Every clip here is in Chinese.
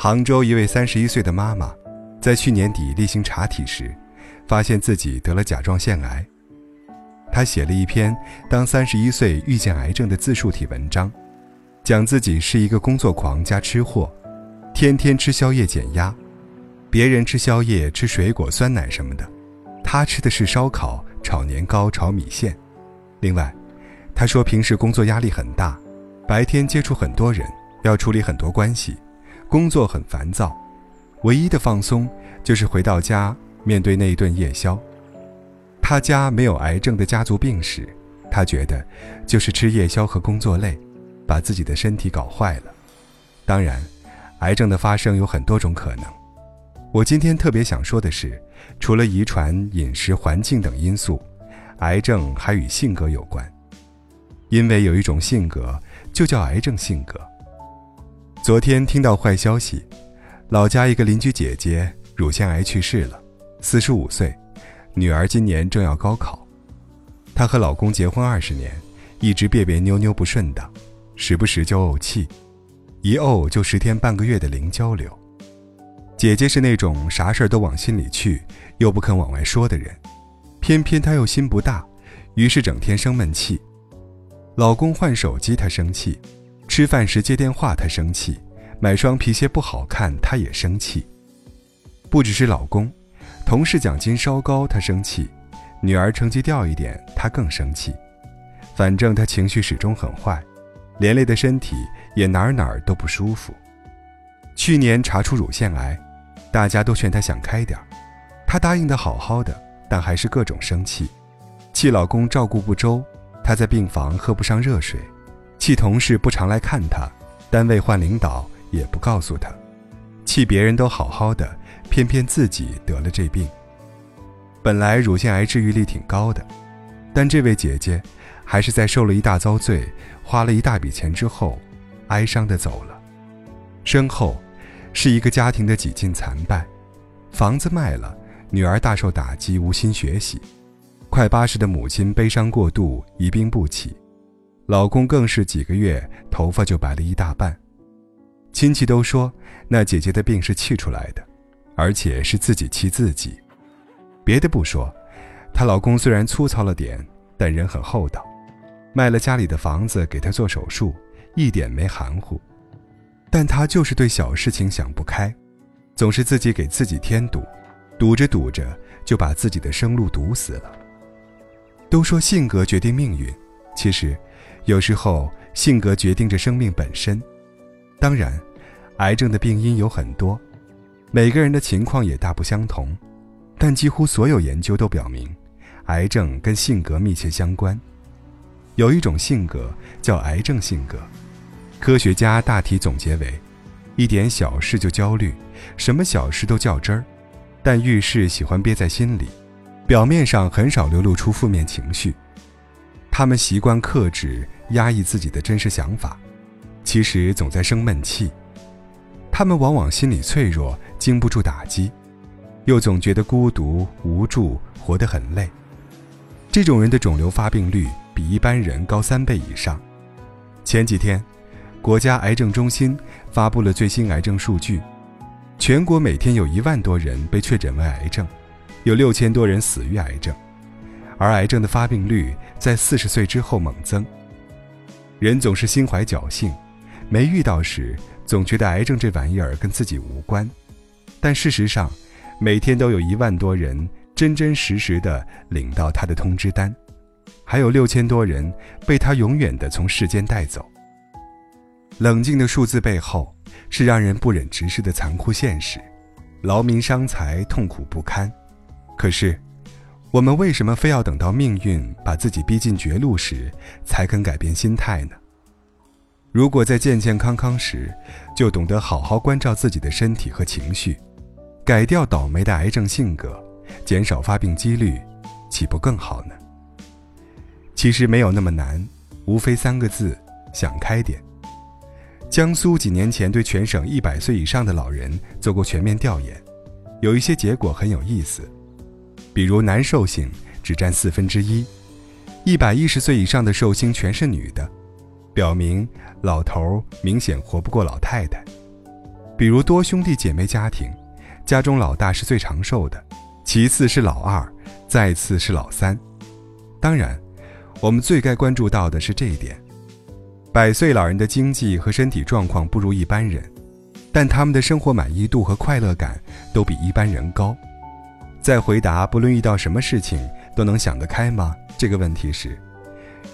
杭州一位三十一岁的妈妈，在去年底例行查体时，发现自己得了甲状腺癌。她写了一篇《当三十一岁遇见癌症》的自述体文章，讲自己是一个工作狂加吃货，天天吃宵夜减压。别人吃宵夜吃水果、酸奶什么的，她吃的是烧烤、炒年糕、炒米线。另外，她说平时工作压力很大，白天接触很多人，要处理很多关系，工作很烦躁，唯一的放松就是回到家面对那一顿夜宵。他家没有癌症的家族病史，他觉得就是吃夜宵和工作累，把自己的身体搞坏了。当然，癌症的发生有很多种可能。我今天特别想说的是，除了遗传、饮食、环境等因素，癌症还与性格有关。因为有一种性格就叫癌症性格。昨天听到坏消息，老家一个邻居姐姐乳腺癌去世了，四十五岁。女儿今年正要高考，她和老公结婚二十年，一直别别扭扭不顺的，时不时就怄气，一怄就十天半个月的零交流。姐姐是那种啥事儿都往心里去，又不肯往外说的人，偏偏她又心不大，于是整天生闷气。老公换手机她生气，吃饭时接电话她生气，买双皮鞋不好看她也生气。不只是老公。同事奖金稍高，他生气；女儿成绩掉一点，他更生气。反正他情绪始终很坏，连累的身体也哪儿哪儿都不舒服。去年查出乳腺癌，大家都劝他想开点儿，他答应的好好的，但还是各种生气，气老公照顾不周，他在病房喝不上热水，气同事不常来看他，单位换领导也不告诉他，气别人都好好的。偏偏自己得了这病。本来乳腺癌治愈率挺高的，但这位姐姐还是在受了一大遭罪、花了一大笔钱之后，哀伤的走了。身后是一个家庭的几近残败：房子卖了，女儿大受打击，无心学习；快八十的母亲悲伤过度，一病不起；老公更是几个月头发就白了一大半。亲戚都说那姐姐的病是气出来的。而且是自己气自己，别的不说，她老公虽然粗糙了点，但人很厚道，卖了家里的房子给她做手术，一点没含糊。但她就是对小事情想不开，总是自己给自己添堵，堵着堵着就把自己的生路堵死了。都说性格决定命运，其实，有时候性格决定着生命本身。当然，癌症的病因有很多。每个人的情况也大不相同，但几乎所有研究都表明，癌症跟性格密切相关。有一种性格叫癌症性格，科学家大体总结为：一点小事就焦虑，什么小事都较真儿，但遇事喜欢憋在心里，表面上很少流露出负面情绪。他们习惯克制、压抑自己的真实想法，其实总在生闷气。他们往往心理脆弱，经不住打击，又总觉得孤独无助，活得很累。这种人的肿瘤发病率比一般人高三倍以上。前几天，国家癌症中心发布了最新癌症数据，全国每天有一万多人被确诊为癌症，有六千多人死于癌症，而癌症的发病率在四十岁之后猛增。人总是心怀侥幸，没遇到时。总觉得癌症这玩意儿跟自己无关，但事实上，每天都有一万多人真真实实的领到他的通知单，还有六千多人被他永远的从世间带走。冷静的数字背后，是让人不忍直视的残酷现实，劳民伤财，痛苦不堪。可是，我们为什么非要等到命运把自己逼进绝路时，才肯改变心态呢？如果在健健康康时，就懂得好好关照自己的身体和情绪，改掉倒霉的癌症性格，减少发病几率，岂不更好呢？其实没有那么难，无非三个字：想开点。江苏几年前对全省一百岁以上的老人做过全面调研，有一些结果很有意思，比如男寿星只占四分之一，一百一十岁以上的寿星全是女的。表明老头明显活不过老太太。比如多兄弟姐妹家庭，家中老大是最长寿的，其次是老二，再次是老三。当然，我们最该关注到的是这一点：百岁老人的经济和身体状况不如一般人，但他们的生活满意度和快乐感都比一般人高。在回答不论遇到什么事情都能想得开吗这个问题时，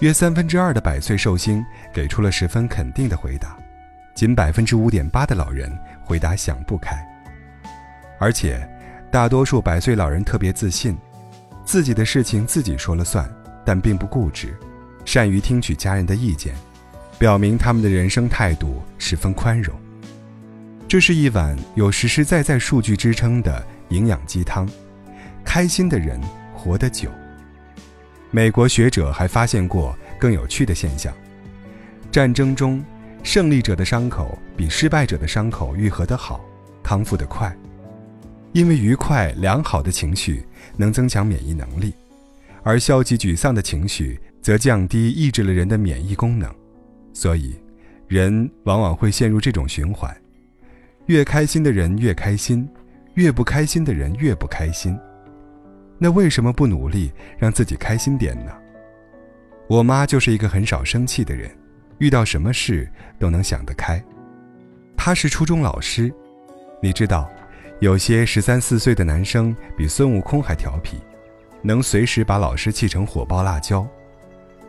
约三分之二的百岁寿星给出了十分肯定的回答，仅百分之五点八的老人回答想不开。而且，大多数百岁老人特别自信，自己的事情自己说了算，但并不固执，善于听取家人的意见，表明他们的人生态度十分宽容。这是一碗有实实在在数据支撑的营养鸡汤。开心的人活得久。美国学者还发现过更有趣的现象：战争中，胜利者的伤口比失败者的伤口愈合得好，康复得快。因为愉快良好的情绪能增强免疫能力，而消极沮丧的情绪则降低抑制了人的免疫功能，所以人往往会陷入这种循环：越开心的人越开心，越不开心的人越不开心。那为什么不努力让自己开心点呢？我妈就是一个很少生气的人，遇到什么事都能想得开。她是初中老师，你知道，有些十三四岁的男生比孙悟空还调皮，能随时把老师气成火爆辣椒。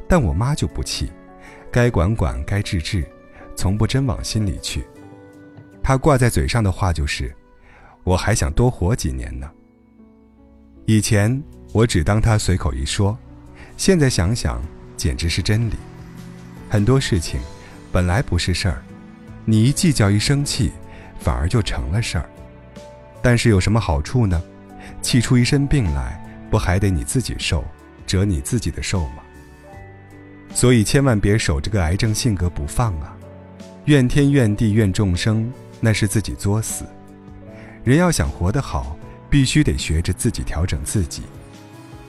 但我妈就不气，该管管该治治，从不真往心里去。她挂在嘴上的话就是：“我还想多活几年呢。”以前我只当他随口一说，现在想想简直是真理。很多事情本来不是事儿，你一计较一生气，反而就成了事儿。但是有什么好处呢？气出一身病来，不还得你自己受，折你自己的寿吗？所以千万别守这个癌症性格不放啊！怨天怨地怨众生，那是自己作死。人要想活得好。必须得学着自己调整自己，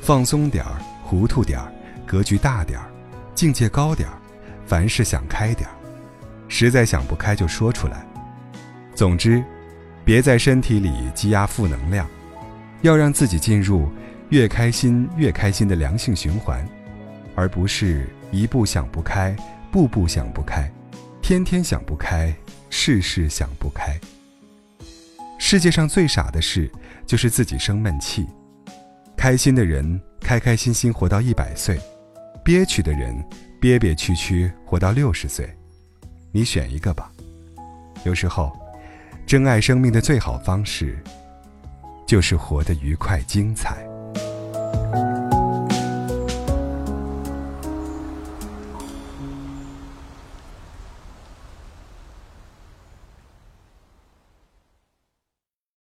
放松点儿，糊涂点儿，格局大点儿，境界高点儿，凡事想开点儿，实在想不开就说出来。总之，别在身体里积压负能量，要让自己进入越开心越开心的良性循环，而不是一步想不开，步步想不开，天天想不开，事事想不开。世界上最傻的事。就是自己生闷气，开心的人开开心心活到一百岁，憋屈的人憋憋屈屈活到六十岁，你选一个吧。有时候，珍爱生命的最好方式，就是活得愉快精彩。